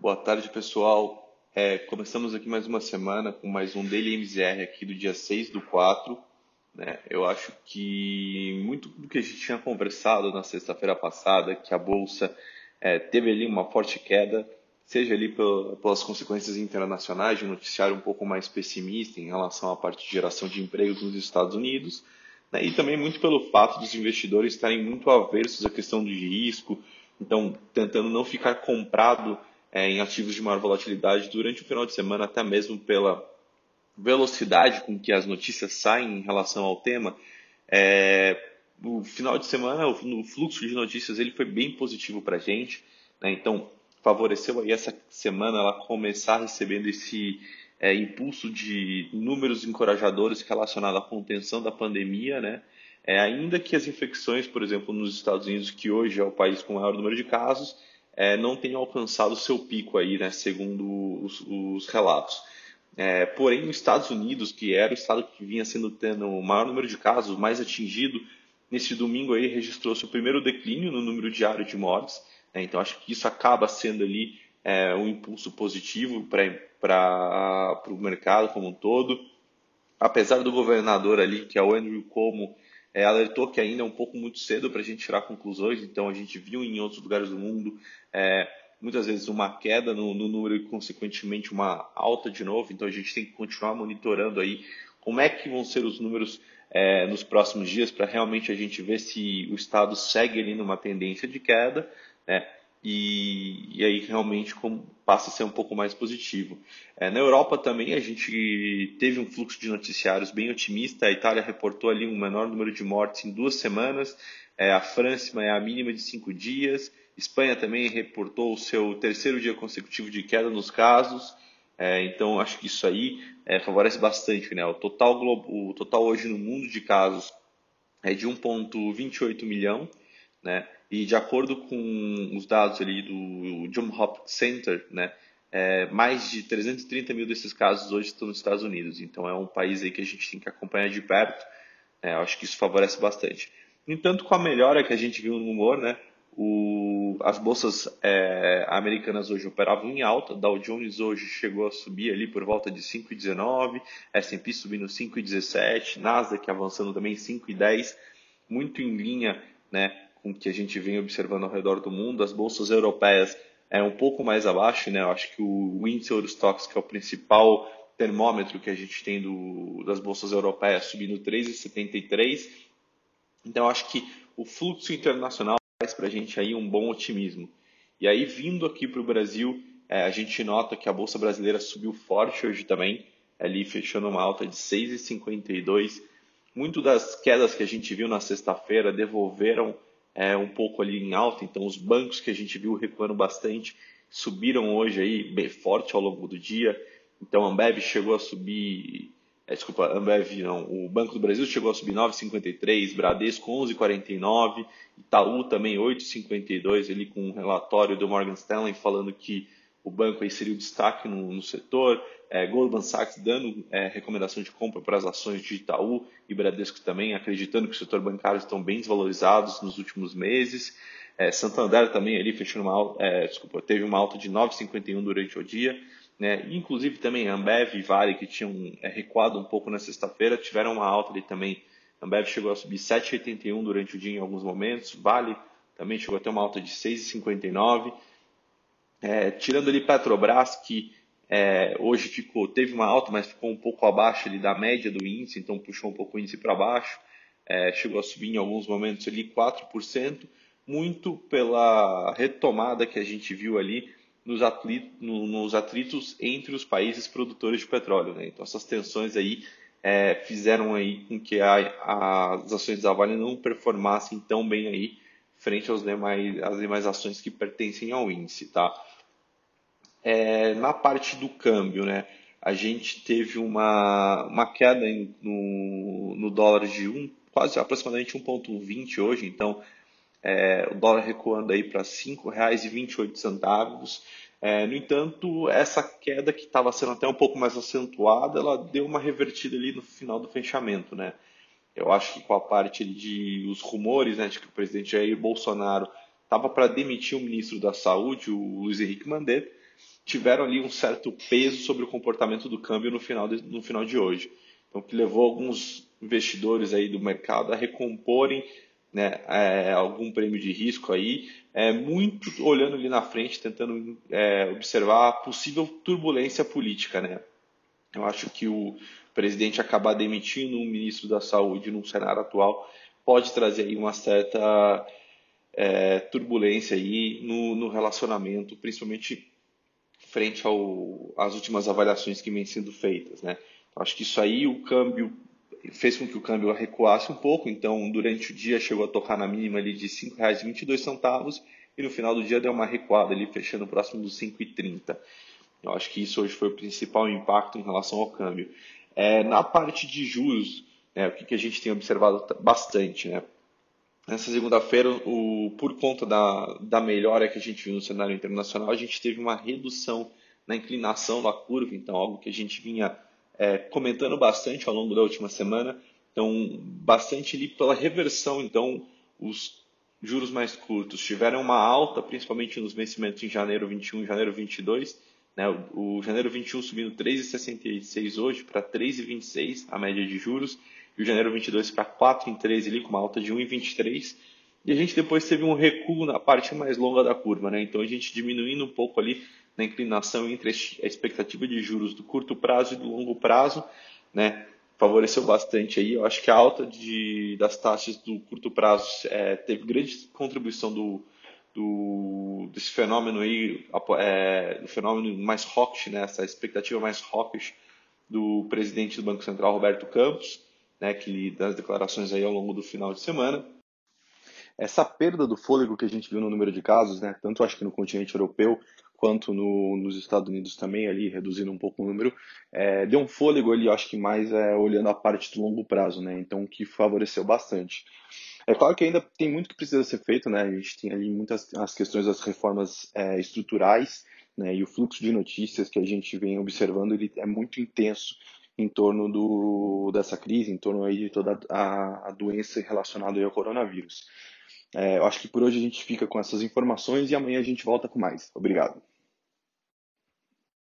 Boa tarde, pessoal. É, começamos aqui mais uma semana com mais um Daily MZR aqui do dia 6 do 4. Né? Eu acho que muito do que a gente tinha conversado na sexta-feira passada, que a Bolsa é, teve ali uma forte queda, seja ali pelas consequências internacionais, de um noticiário um pouco mais pessimista em relação à parte de geração de empregos nos Estados Unidos, né? e também muito pelo fato dos investidores estarem muito aversos à questão de risco, então tentando não ficar comprado é, em ativos de maior volatilidade durante o final de semana, até mesmo pela velocidade com que as notícias saem em relação ao tema. É, o final de semana, o, fluxo de notícias ele foi bem positivo para a gente, né? então favoreceu aí essa semana ela começar recebendo esse é, impulso de números encorajadores relacionados à contenção da pandemia, né? É, ainda que as infecções, por exemplo, nos Estados Unidos, que hoje é o país com maior número de casos, é, não tenham alcançado seu pico aí, né, segundo os, os relatos. É, porém, nos Estados Unidos, que era o estado que vinha sendo tendo o maior número de casos, mais atingido, nesse domingo aí registrou seu primeiro declínio no número diário de mortes. Né, então, acho que isso acaba sendo ali é, um impulso positivo para o mercado como um todo. Apesar do governador ali, que é o Andrew Cuomo, é, alertou que ainda é um pouco muito cedo para a gente tirar conclusões, então a gente viu em outros lugares do mundo é, muitas vezes uma queda no, no, número e consequentemente uma alta de novo, então a gente tem que continuar monitorando aí como é que vão ser os números é, nos próximos dias para realmente a gente ver se o estado segue ali numa tendência de queda, né? E, e, aí realmente passa a ser um pouco mais positivo. É, na Europa também a gente teve um fluxo de noticiários bem otimista. A Itália reportou ali um menor número de mortes em duas semanas. É, a França é a mínima de cinco dias. Espanha também reportou o seu terceiro dia consecutivo de queda nos casos. É, então acho que isso aí é, favorece bastante. Né? O, total, o total hoje no mundo de casos é de 1,28 milhão. Né? E de acordo com os dados ali do John Hopkins Center, né, é, mais de 330 mil desses casos hoje estão nos Estados Unidos. Então é um país aí que a gente tem que acompanhar de perto. É, acho que isso favorece bastante. No entanto, com a melhora que a gente viu no humor, né, o, as bolsas é, americanas hoje operavam em alta. Dow Jones hoje chegou a subir ali por volta de 5,19, S&P subindo 5,17, Nasdaq avançando também 5,10, muito em linha, né, com que a gente vem observando ao redor do mundo. As bolsas europeias é um pouco mais abaixo, né? Eu acho que o índice Eurostox, que é o principal termômetro que a gente tem do, das bolsas europeias, subindo 3,73. Então, acho que o fluxo internacional traz para a gente aí um bom otimismo. E aí, vindo aqui para o Brasil, é, a gente nota que a Bolsa Brasileira subiu forte hoje também, ali fechando uma alta de 6,52. Muito das quedas que a gente viu na sexta-feira devolveram é, um pouco ali em alta, então os bancos que a gente viu recuando bastante subiram hoje aí bem forte ao longo do dia. Então a Ambev chegou a subir, é, desculpa, Ambev não, o Banco do Brasil chegou a subir 9,53, Bradesco 11,49, Itaú também 8,52 ali com um relatório do Morgan Stanley falando que o banco aí seria o destaque no, no setor, é, Goldman Sachs dando é, recomendação de compra para as ações de Itaú e Bradesco também, acreditando que o setor bancário estão bem desvalorizados nos últimos meses. É, Santander também ali fechou uma alta, é, desculpa, teve uma alta de 9,51 durante o dia. Né? Inclusive também Ambev e Vale, que tinham é, recuado um pouco na sexta-feira, tiveram uma alta ali também. Ambev chegou a subir 7,81 durante o dia em alguns momentos. Vale também chegou a ter uma alta de 6,59. É, tirando ali Petrobras, que é, hoje ficou, teve uma alta, mas ficou um pouco abaixo ali da média do índice, então puxou um pouco o índice para baixo. É, chegou a subir em alguns momentos ali 4%, muito pela retomada que a gente viu ali nos, atritos, nos atritos entre os países produtores de petróleo. Né? Então essas tensões aí é, fizeram aí com que a, as ações da Vale não performassem tão bem aí frente aos demais, às demais ações que pertencem ao índice, tá? É, na parte do câmbio, né, a gente teve uma, uma queda em, no, no dólar de um, quase aproximadamente 1,20 hoje, então é, o dólar recuando aí para R$ 5,28. É, no entanto, essa queda que estava sendo até um pouco mais acentuada, ela deu uma revertida ali no final do fechamento, né? Eu acho que com a parte de os rumores, né, de que o presidente Jair Bolsonaro estava para demitir o ministro da Saúde, o Luiz Henrique Mandetta, tiveram ali um certo peso sobre o comportamento do câmbio no final de, no final de hoje. Então, que levou alguns investidores aí do mercado a recomporem né, é, algum prêmio de risco aí, é, muito olhando ali na frente, tentando é, observar a possível turbulência política. Né? Eu acho que o presidente acabar demitindo um ministro da saúde num cenário atual pode trazer aí uma certa é, turbulência aí no, no, relacionamento, principalmente frente ao, às últimas avaliações que vêm sendo feitas. Né? Acho que isso aí, o câmbio fez com que o câmbio recuasse um pouco, então durante o dia chegou a tocar na mínima ali de R$ 5,22 e no final do dia deu uma recuada ali, fechando próximo dos 5,30. Eu acho que isso hoje foi o principal impacto em relação ao câmbio. É, na parte de juros, né, o que, que a gente tem observado bastante, né? Nessa segunda-feira, por conta da, da melhora que a gente viu no cenário internacional, a gente teve uma redução na inclinação da curva, então algo que a gente vinha é, comentando bastante ao longo da última semana. Então, bastante ali pela reversão, então, os juros mais curtos tiveram uma alta, principalmente nos vencimentos em janeiro 21 e janeiro 22. Né? O, o janeiro 21 subindo 3,66 hoje para 3,26 a média de juros, e o janeiro 22 para 4,13 ali, com uma alta de 1,23. E a gente depois teve um recuo na parte mais longa da curva, né? Então a gente diminuindo um pouco ali na inclinação entre a expectativa de juros do curto prazo e do longo prazo, né? Favoreceu bastante aí. Eu acho que a alta de, das taxas do curto prazo é, teve grande contribuição do, do, desse fenômeno aí, é, do fenômeno mais hawkish, né? Essa expectativa mais hawkish do presidente do Banco Central, Roberto Campos, né? Que das declarações aí ao longo do final de semana essa perda do fôlego que a gente viu no número de casos, né, tanto acho que no continente europeu quanto no, nos Estados Unidos também, ali reduzindo um pouco o número, é, deu um fôlego ali, acho que mais é, olhando a parte do longo prazo, né, então que favoreceu bastante. É claro que ainda tem muito que precisa ser feito, né, a gente tem ali muitas as questões das reformas é, estruturais, né, e o fluxo de notícias que a gente vem observando ele é muito intenso em torno do, dessa crise, em torno aí de toda a, a doença relacionada ao coronavírus. É, eu acho que por hoje a gente fica com essas informações e amanhã a gente volta com mais. Obrigado.